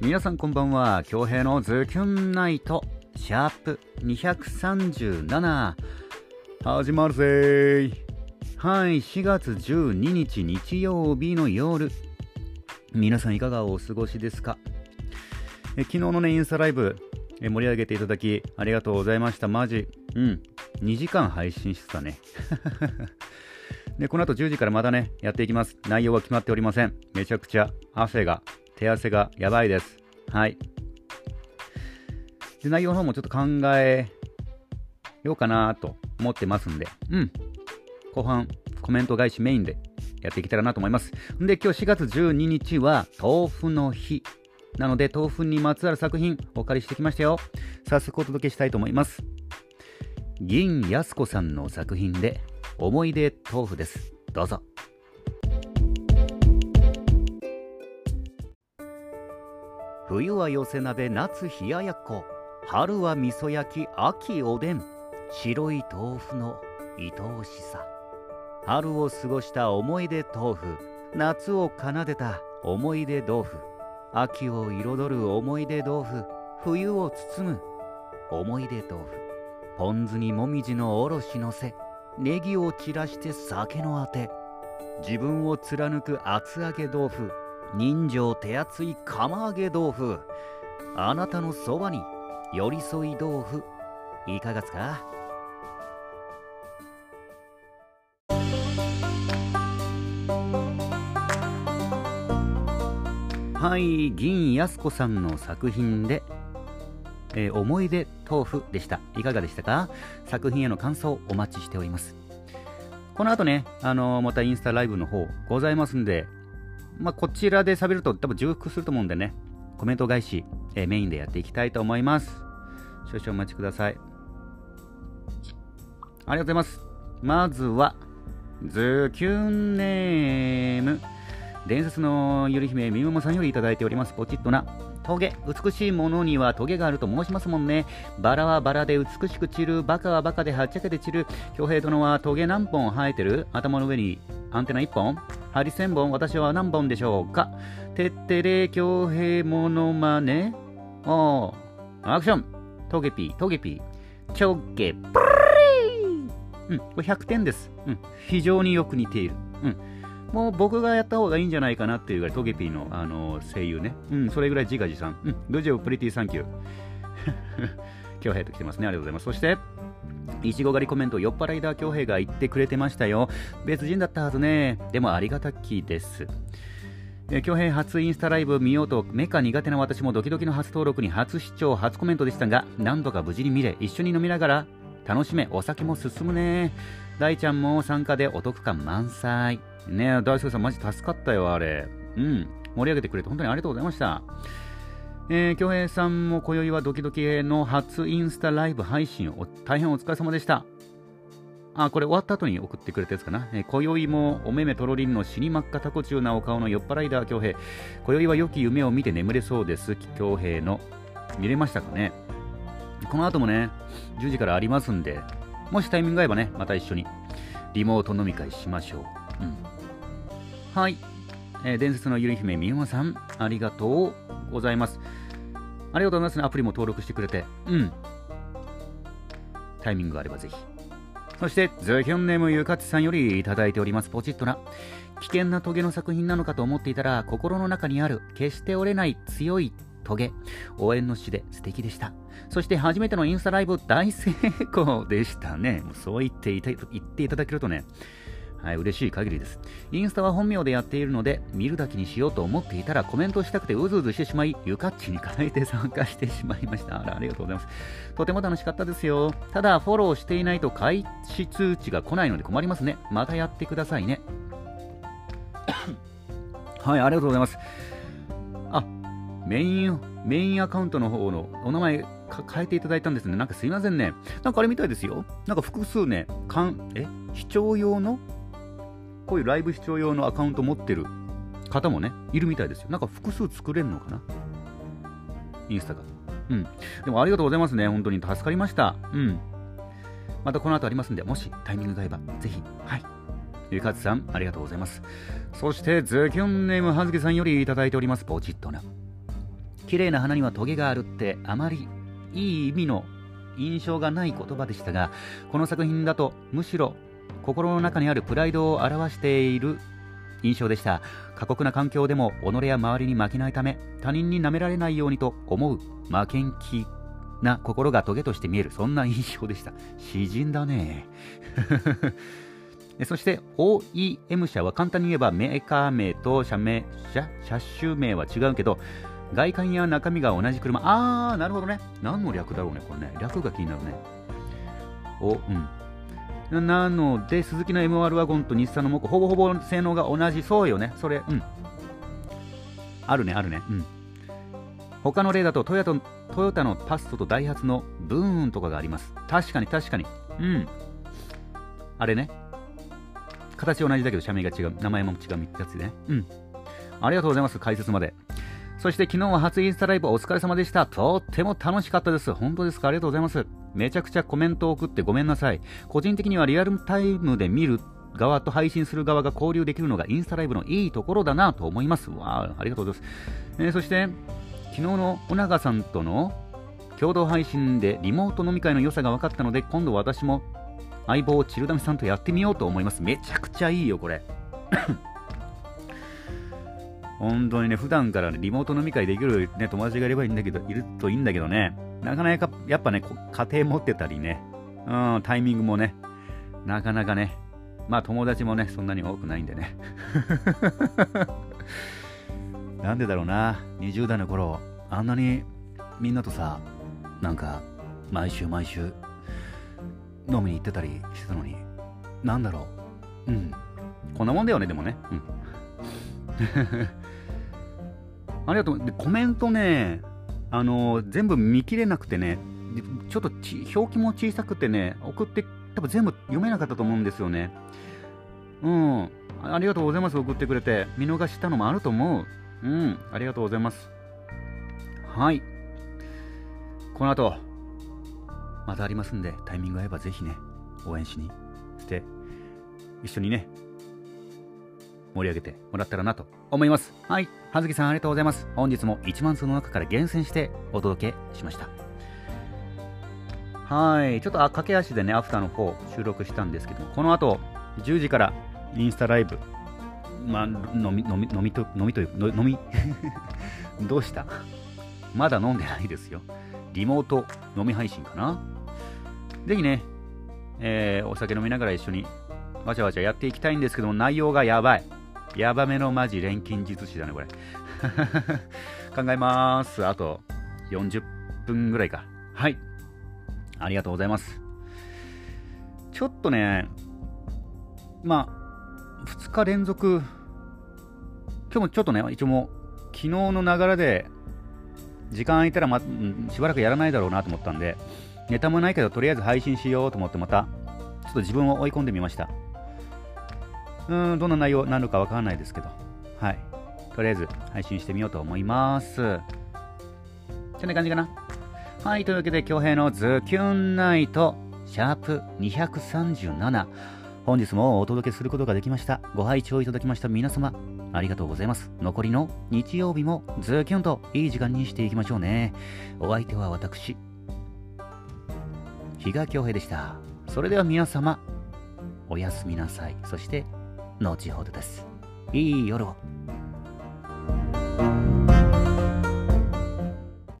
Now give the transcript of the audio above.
皆さんこんばんは。京平のズキュンナイト。シャープ237始まるぜー。はい。4月12日日曜日の夜。皆さんいかがお過ごしですか？え昨日のねインスタライブえ盛り上げていただきありがとうございました。マジ。うん。2時間配信してたね。でこの後10時からまたねやっていきます。内容は決まっておりません。めちゃくちゃ汗が手汗がやばいです。はい。で、内容の方もちょっと考えようかなと思ってますんで、うん。後半、コメント返しメインでやっていけたらなと思います。んで、今日4月12日は豆腐の日。なので、豆腐にまつわる作品お借りしてきましたよ。早速お届けしたいと思います。銀安子さんの作品で、思い出豆腐です。どうぞ。冬は寄せ鍋夏冷ややっこ。春は味噌焼き秋おでん。白い豆腐の愛おしさ。春を過ごした思い出豆腐。夏を奏でた思い出豆腐。秋を彩る思い出豆腐。冬を包む思い出豆腐。ポン酢にもみじのおろしのせ。ネギを散らして酒のあて。自分を貫く厚揚げ豆腐。人情手厚い釜揚げ豆腐。あなたのそばに寄り添い豆腐。いかがですか？はい銀安子さんの作品で、えー、思い出豆腐でした。いかがでしたか？作品への感想お待ちしております。この後ね、あのー、またインスタライブの方ございますんで、まあ、こちらで喋ると多分重複すると思うんでね、コメント返し、えー、メインでやっていきたいと思います。少々お待ちください。ありがとうございます。まずは、ズキュンネーム、伝説のゆり姫みももさんよりいただいております。ポチッとな。トゲ。美しいものにはトゲがあると申しますもんね。バラはバラで美しく散る。バカはバカではっちゃけて散る。恭平殿はトゲ何本生えてる？頭の上にアンテナ1本？針1000本？私は何本でしょうか？てってれ。恭平モノマネおー。アクション。トゲピー。トゲピー。チョゲ。プリー。うん、これ100点です。うん、非常によく似ている。うん。もう僕がやった方がいいんじゃないかなっていうぐらい、トゲピーの、あの声優ね。うん、それぐらい自画自賛。うん、 Good job pretty thank you。今日ヘイと来てますね。ありがとうございます。そして、いちご狩りコメント、酔っ払いだ恭平が言ってくれてましたよ。別人だったはずね。でもありがたきです。恭平初インスタライブ見ようとメカ苦手な私もドキドキの初登録に初視聴初コメントでしたが何度か無事に見れ一緒に飲みながら楽しめお酒も進むね大ちゃんも参加でお得感満載ね、大輔さん、マジ助かったよ、あれ。うん。盛り上げてくれて本当にありがとうございました。えー、京平さんも今宵はドキドキの初インスタライブ配信を大変お疲れ様でした。あ、これ終わった後に送ってくれたやつかな。えー、今宵もおめめとろりんの死に真っ赤タコ中なお顔の酔っ払いだ、京平。今宵は良き夢を見て眠れそうです、京平の。見れましたかねこの後もね、10時からありますんで、もしタイミング合えばね、また一緒にリモート飲み会しましょう。うん。はい、えー、伝説のゆり姫みゆまさん、ありがとうございます。ありがとうございますね。アプリも登録してくれて。うん。タイミングがあればぜひ。そして、ズヒョンネームゆかつさんよりいただいております。ポチッとな。危険なトゲの作品なのかと思っていたら、心の中にある、決して折れない強いトゲ。応援の詩で素敵でした。そして初めてのインスタライブ大成功でしたね。そう言っていた言っていただけるとね、はい、嬉しい限りです。インスタは本名でやっているので、見るだけにしようと思っていたら、コメントしたくてうずうずしてしまい、ゆかっちに変えて参加してしまいました。あら、ありがとうございます。とても楽しかったですよ。ただ、フォローしていないと開始通知が来ないので困りますね。またやってくださいね。はい、ありがとうございます。あ、メイン、メインアカウントの方のお名前変えていただいたんですね。なんかすいませんね。なんかあれみたいですよ。なんか複数ね、かんえ？視聴用のこういうライブ視聴用のアカウント持ってる方もね、いるみたいですよ。なんか複数作れるのかな？インスタが。うん。でもありがとうございますね。本当に助かりました。うん。またこの後ありますんで、もしタイミングが合えば、ぜひ、はい。ゆかつさん、ありがとうございます。そして、ズキュンネームはずけさんよりいただいております。ポチッとな。綺麗な花にはトゲがあるってあまりいい意味の印象がない言葉でしたがこの作品だとむしろ心の中にあるプライドを表している印象でした。過酷な環境でも己や周りに負けないため他人に舐められないようにと思う負けん気な心がトゲとして見えるそんな印象でした。詩人だね。そして OEM 社は簡単に言えばメーカー名と社名車車種名は違うけど外観や中身が同じ車。あーなるほどね。何の略だろうねこれね。略が気になるね。おうん。なので、鈴木の MR ワゴンと日産のモコ、ほぼほぼ性能が同じ。そうよね。それ、うん。あるね、あるね。うん。他の例だとトヨタ、トヨタのパストとダイハツのブーンとかがあります。確かに、確かに。うん。あれね。形同じだけど、社名が違う。名前も違うやつね。うん。ありがとうございます。解説まで。そして昨日は初インスタライブお疲れ様でした。とっても楽しかったです。本当ですか？ありがとうございます。めちゃくちゃコメントを送ってごめんなさい。個人的にはリアルタイムで見る側と配信する側が交流できるのがインスタライブのいいところだなと思います。わあ、ありがとうございます。えー、そして、昨日の小永さんとの共同配信でリモート飲み会の良さが分かったので、今度私も相棒チルダメさんとやってみようと思います。めちゃくちゃいいよ、これ。本当にね、普段から、ね、リモート飲み会できる、ね、友達がいればいいんだけど、いるといいんだけどね、なかなかやっぱね、家庭持ってたりね、うん、タイミングもね、なかなかね、まあ友達もね、そんなに多くないんでね。なんでだろうな、20代の頃、あんなにみんなとさ、なんか、毎週毎週、飲みに行ってたりしてたのに、なんだろう、うん、こんなもんだよね、でもね。うん。ありがとう。で、コメントね、あのー、全部見切れなくてね、ちょっと表記も小さくてね、送って、多分全部読めなかったと思うんですよね。うん。ありがとうございます。送ってくれて。見逃したのもあると思う。うん。ありがとうございます。はい。この後、またありますんで、タイミング合えばぜひね、応援しにして、一緒にね、盛り上げてもらったらなと思います。はい。葉月さんありがとうございます。本日も1万通の中から厳選してお届けしました。はい。ちょっとあ駆け足でね、アフターの方収録したんですけども、この後10時からインスタライブ、まあ、飲み、飲み、飲みと、飲みという、飲み？どうした？まだ飲んでないですよ。リモート飲み配信かな？ぜひね、えー、お酒飲みながら一緒にわちゃわちゃやっていきたいんですけども、内容がやばい。やばめのマジ錬金術師だね、これ。考えます。あと40分ぐらいか。はい。ありがとうございます。ちょっとね、まあ、2日連続、今日もちょっとね、一応もう、昨日の流れで、時間空いたら、ま、しばらくやらないだろうなと思ったんで、ネタもないけど、とりあえず配信しようと思って、また、ちょっと自分を追い込んでみました。うん、どんな内容なのかわからないですけど、はい。とりあえず配信してみようと思います。そんな感じかな。はい、というわけで、京平のズキュンナイト、シャープ237。本日もお届けすることができました。ご拝聴いただきました皆様、ありがとうございます。残りの日曜日もズキュンといい時間にしていきましょうね。お相手は私、比嘉京平でした。それでは皆様、おやすみなさい。そして、後ほどです。いい夜を。